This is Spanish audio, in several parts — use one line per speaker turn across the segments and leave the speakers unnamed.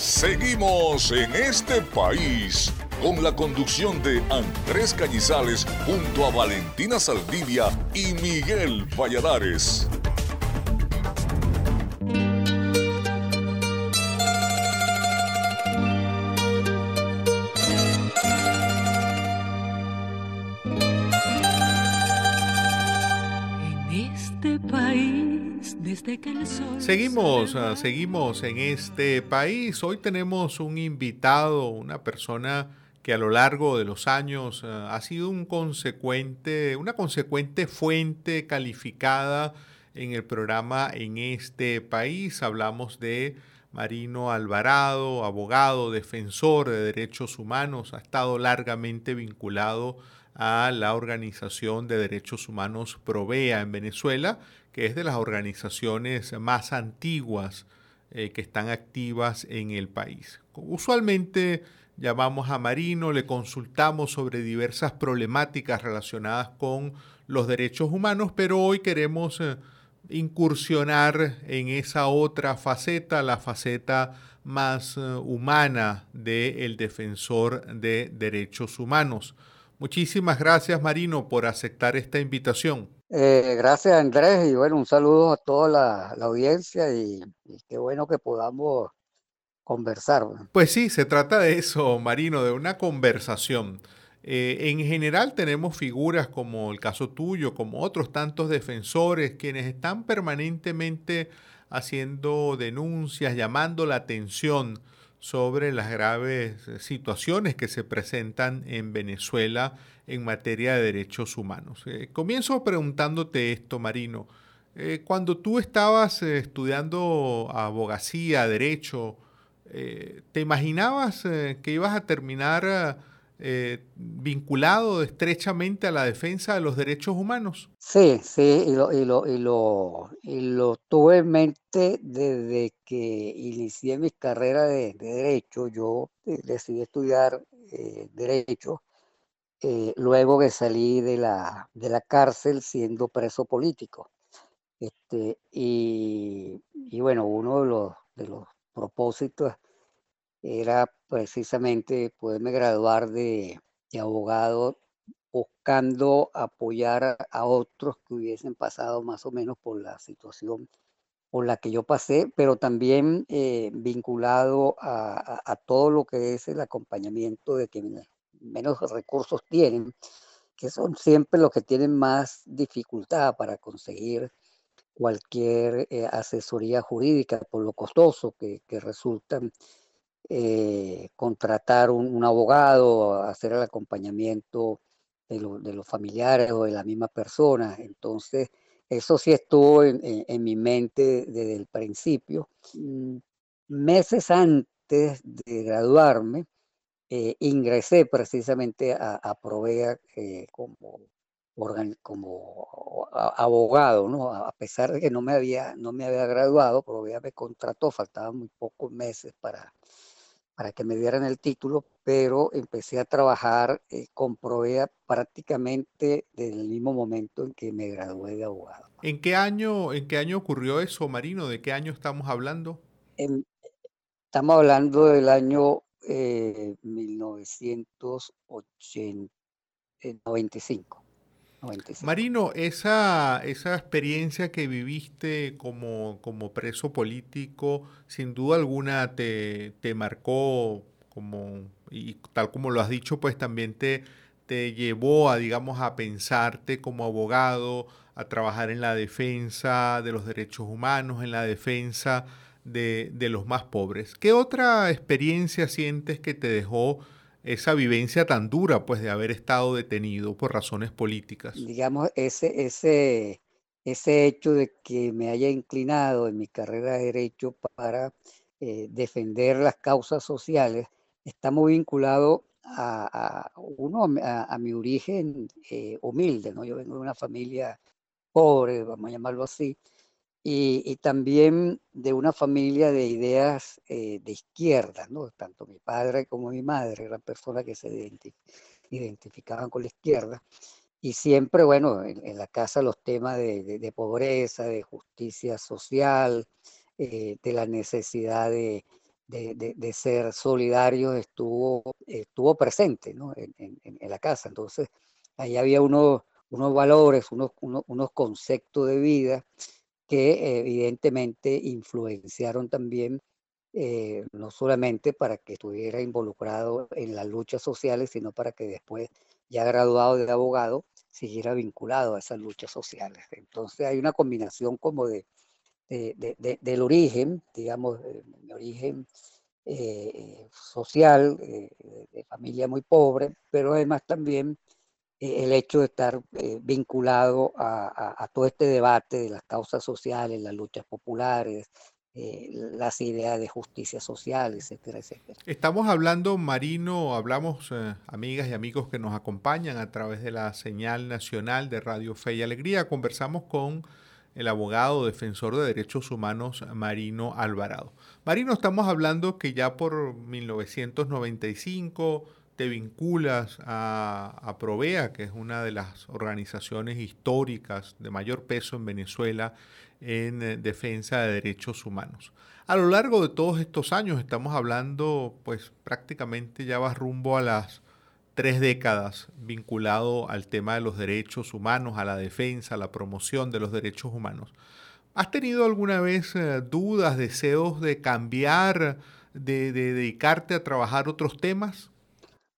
Seguimos en este país con la conducción de Andrés Cañizales junto a Valentina Saldivia y Miguel Valladares.
Seguimos, ah, seguimos en este país. Hoy tenemos un invitado, una persona que a lo largo de los años ah, ha sido un consecuente, una consecuente fuente calificada en el programa en este país. Hablamos de Marino Alvarado, abogado, defensor de derechos humanos, ha estado largamente vinculado a la Organización de Derechos Humanos Provea en Venezuela que es de las organizaciones más antiguas eh, que están activas en el país. Usualmente llamamos a Marino, le consultamos sobre diversas problemáticas relacionadas con los derechos humanos, pero hoy queremos eh, incursionar en esa otra faceta, la faceta más eh, humana del defensor de derechos humanos. Muchísimas gracias Marino por aceptar esta invitación.
Eh, gracias Andrés y bueno, un saludo a toda la, audiencia y, qué bueno que podamos conversar.
Pues sí, se trata de eso, Marino, de una conversación. Eh, en general tenemos figuras como el caso tuyo, como otros tantos defensores, quienes están permanentemente haciendo denuncias, llamando la atención sobre las graves situaciones que se presentan en Venezuela en materia de derechos humanos. Eh, comienzo preguntándote esto, Marino. Eh, cuando tú estabas estudiando abogacía, derecho, ¿te imaginabas que ibas a terminar vinculado estrechamente a la defensa de los derechos humanos?
Sí, sí, y lo, y lo, y lo, y lo tuve en mente desde que inicié mi carrera de, de derecho. Yo decidí estudiar derecho eh, luego que salí de la, de la cárcel siendo preso político. Este, y, y, bueno, uno de los, de los propósitos era precisamente poderme graduar de, de abogado buscando apoyar a, otros que hubiesen pasado más o menos por la situación por la que yo pasé, pero también eh, vinculado a, a, todo lo que es el acompañamiento de quienes menos recursos tienen, que son siempre los que tienen más dificultad para conseguir cualquier eh, asesoría jurídica por lo costoso que, que resulta eh, contratar un, abogado, hacer el acompañamiento de, los familiares o de la misma persona. Entonces, eso sí estuvo en, mi mente desde el principio. Mm, meses antes de graduarme, eh, ingresé precisamente a, Provea eh, como, como abogado, ¿no? A pesar de que no me había, no me había graduado, Provea me contrató, faltaban muy pocos meses para, para que me dieran el título, pero empecé a trabajar eh, con Provea prácticamente desde el mismo momento en que me gradué de abogado.
¿En qué año, en qué año ocurrió eso, Marino? ¿De qué año estamos hablando?
estamos hablando del año eh, 1995.
Marino, esa, esa experiencia que viviste como, como preso político, sin duda alguna te, te marcó como, y tal como lo has dicho, pues también te, te llevó a, digamos, a pensarte como abogado, a trabajar en la defensa de los derechos humanos, en la defensa de, los más pobres. ¿Qué otra experiencia sientes que te dejó esa vivencia tan dura, pues, de haber estado detenido por razones políticas?
Digamos, ese, ese, ese hecho de que me haya inclinado en mi carrera de derecho para eh, defender las causas sociales está muy vinculado a, uno, a, mi origen eh, humilde, ¿no? Yo vengo de una familia pobre, vamos a llamarlo así, y, también de una familia de ideas eh, de izquierda, ¿no? Tanto mi padre como mi madre eran personas que se identificaban con la izquierda. Y siempre, bueno, en, la casa los temas de, pobreza, de justicia social, eh, de la necesidad de, de, ser solidarios estuvo, estuvo presente en, la casa. Entonces, ahí había unos, unos valores, unos, unos, conceptos de vida que evidentemente influenciaron también eh, no solamente para que estuviera involucrado en las luchas sociales, sino para que después, ya graduado de abogado, siguiera vinculado a esas luchas sociales. Entonces hay una combinación como de, del origen, digamos, mi origen eh, social, eh, de familia muy pobre, pero además también el hecho de estar vinculado a, a, todo este debate de las causas sociales, las luchas populares, eh, las ideas de justicia social, etcétera, etcétera.
Estamos hablando, Marino, hablamos, eh, amigas y amigos que nos acompañan a través de la señal nacional de Radio Fe y Alegría. Conversamos con el abogado defensor de derechos humanos Marino Alvarado. Marino, estamos hablando que ya por 1995 te vinculas a, a, Provea, que es una de las organizaciones históricas de mayor peso en Venezuela en eh, defensa de derechos humanos. A lo largo de todos estos años, estamos hablando, pues prácticamente ya vas rumbo a las tres décadas vinculado al tema de los derechos humanos, a la defensa, a la promoción de los derechos humanos. ¿Has tenido alguna vez eh, dudas, deseos de cambiar, de, de dedicarte a trabajar otros temas?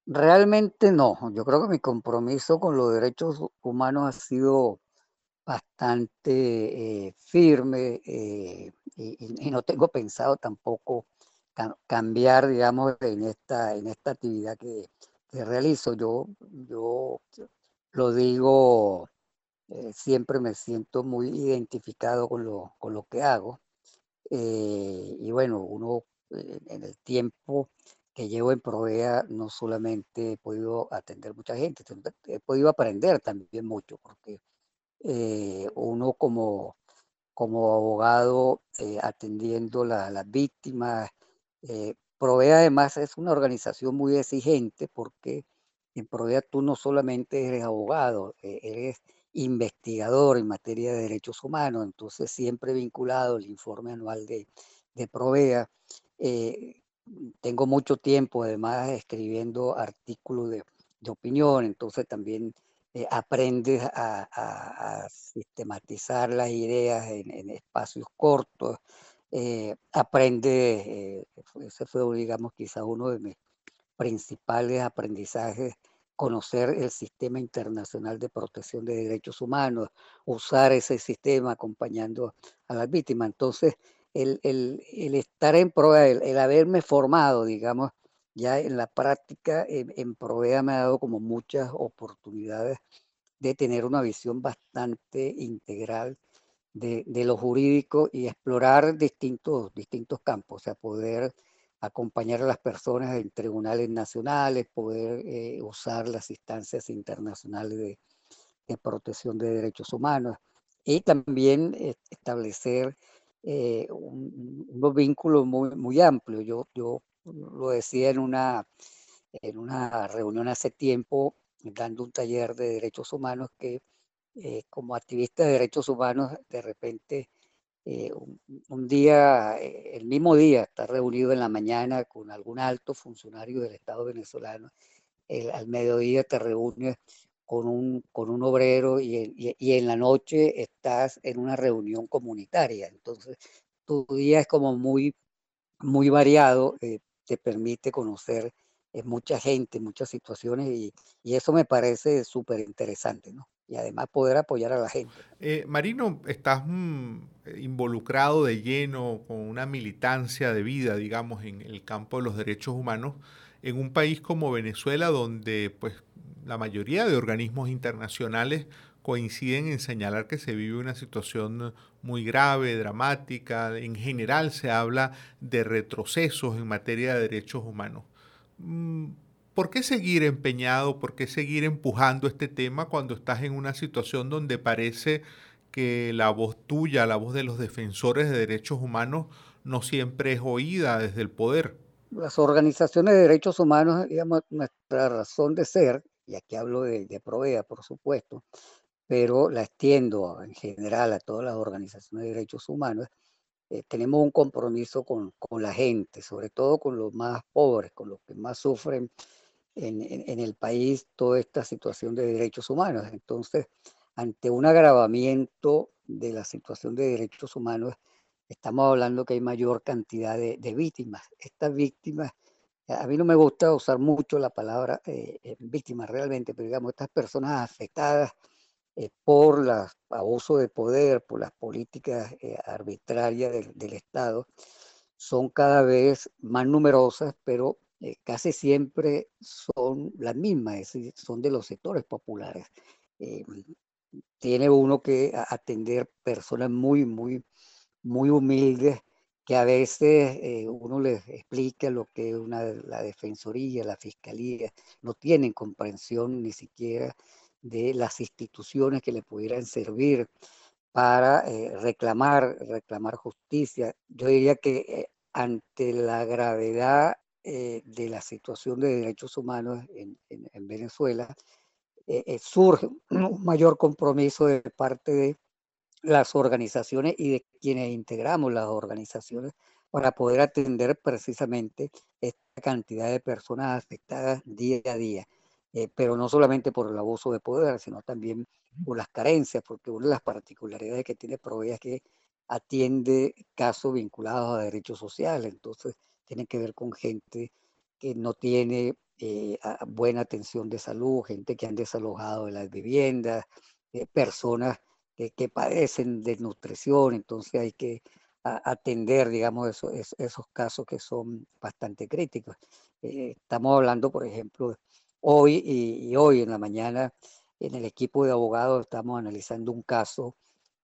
Realmente no. Yo creo que mi compromiso con los derechos humanos ha sido bastante eh, firme eh, y, no tengo pensado tampoco cambiar, digamos, en esta, en esta actividad que, realizo. Yo, yo lo digo, eh, siempre me siento muy identificado con lo, con lo que hago. y bueno, uno en el tiempo que llevo en Provea no solamente he podido atender mucha gente, he podido aprender también mucho, porque eh, uno como, como abogado eh, atendiendo las víctimas. Eh, Provea además es una organización muy exigente porque en Provea tú no solamente eres abogado, eres investigador en materia de derechos humanos, entonces siempre vinculado al informe anual de, de Provea. Tengo mucho tiempo además escribiendo artículos de, de opinión, entonces también eh, aprendes a, sistematizar las ideas en, espacios cortos, eh, aprendes, eh, ese fue, digamos, quizá uno de mis principales aprendizajes, conocer el sistema internacional de protección de derechos humanos, usar ese sistema acompañando a las víctimas. Entonces, el, estar en prueba, el haberme formado, digamos, ya en la práctica en, Provea me ha dado como muchas oportunidades de tener una visión bastante integral de, lo jurídico y explorar distintos, distintos campos, o sea, poder acompañar a las personas en tribunales nacionales, poder eh, usar las instancias internacionales de, protección de derechos humanos y también eh, establecer eh, unos vínculos muy, muy amplios. Yo, yo lo decía en una, en una reunión hace tiempo, dando un taller de derechos humanos, que eh, como activista de derechos humanos, de repente, eh, un, día, el mismo día, está reunido en la mañana con algún alto funcionario del Estado venezolano, al mediodía te reúnes con un, con un obrero y, y, en la noche estás en una reunión comunitaria. Entonces, tu día es como muy, muy variado, te permite conocer eh, mucha gente, muchas situaciones y, eso me parece súper interesante, ¿no? Y además poder apoyar a la gente.
Eh, Marino, estás mm, involucrado de lleno con una militancia de vida, digamos, en el campo de los derechos humanos, en un país como Venezuela, donde pues la mayoría de organismos internacionales coinciden en señalar que se vive una situación muy grave, dramática. En general se habla de retrocesos en materia de derechos humanos. Mm, ¿Por qué seguir empeñado, por qué seguir empujando este tema cuando estás en una situación donde parece que la voz tuya, la voz de los defensores de derechos humanos, no siempre es oída desde el poder?
Las organizaciones de derechos humanos, digamos, nuestra razón de ser, y aquí hablo de, de Provea, por supuesto, pero la extiendo en general a todas las organizaciones de derechos humanos, eh, tenemos un compromiso con, la gente, sobre todo con los más pobres, con los que más sufren en, el país toda esta situación de derechos humanos. Entonces, ante un agravamiento de la situación de derechos humanos, estamos hablando que hay mayor cantidad de, víctimas. Estas víctimas, a mí no me gusta usar mucho la palabra eh, eh, víctimas realmente, pero digamos, estas personas afectadas eh, por el abuso de poder, por las políticas arbitrarias del, Estado, son cada vez más numerosas, pero casi siempre son las mismas, es decir, son de los sectores populares. tiene uno que atender personas muy, muy muy humildes que a veces eh, uno les explica lo que una, la defensoría, la fiscalía, no tienen comprensión ni siquiera de las instituciones que le pudieran servir para eh, reclamar, reclamar justicia. Yo diría que eh, ante la gravedad de la situación de derechos humanos en, en Venezuela, surge un mayor compromiso de parte de las organizaciones y de quienes integramos las organizaciones para poder atender precisamente esta cantidad de personas afectadas día a día. Eh, pero no solamente por el abuso de poder, sino también por las carencias, porque una de las particularidades que tiene Provea es que atiende casos vinculados a derechos sociales, entonces tiene que ver con gente que no tiene eh, buena atención de salud, gente que han desalojado de las viviendas, eh, personas que, padecen de nutrición, entonces hay que atender, digamos, esos, esos casos que son bastante críticos. Eh, estamos hablando, por ejemplo, hoy y, hoy en la mañana en el equipo de abogados estamos analizando un caso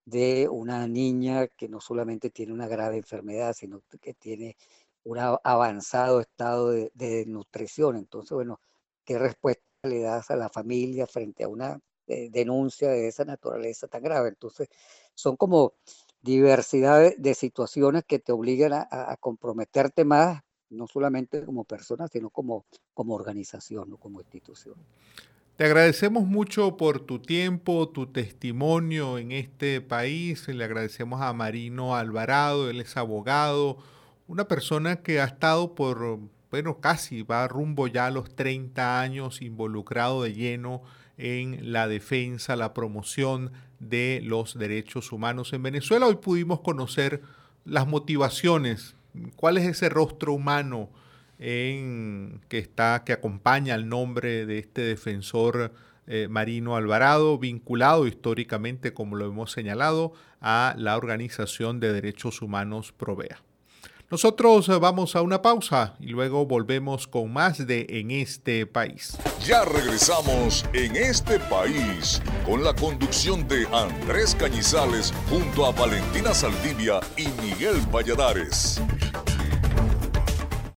de una niña que no solamente tiene una grave enfermedad, sino que tiene un avanzado estado de, de nutrición. Entonces, bueno, ¿qué respuesta le das a la familia frente a una denuncia de esa naturaleza tan grave. Entonces, son como diversidad de, situaciones que te obligan a, comprometerte más, no solamente como persona, sino como, como organización o como institución.
Te agradecemos mucho por tu tiempo, tu testimonio en este país. Le agradecemos a Marino Alvarado, él es abogado, una persona que ha estado por, bueno, casi va rumbo ya a los 30 años involucrado de lleno en la defensa, la promoción de los derechos humanos en Venezuela. Hoy pudimos conocer las motivaciones, cuál es ese rostro humano en, que está, que acompaña el nombre de este defensor eh, Marino Alvarado, vinculado históricamente, como lo hemos señalado, a la Organización de Derechos Humanos Provea. Nosotros eh, vamos a una pausa y luego volvemos con más de En este país.
Ya regresamos en este país con la conducción de Andrés Cañizales junto a Valentina Saldivia y Miguel Valladares.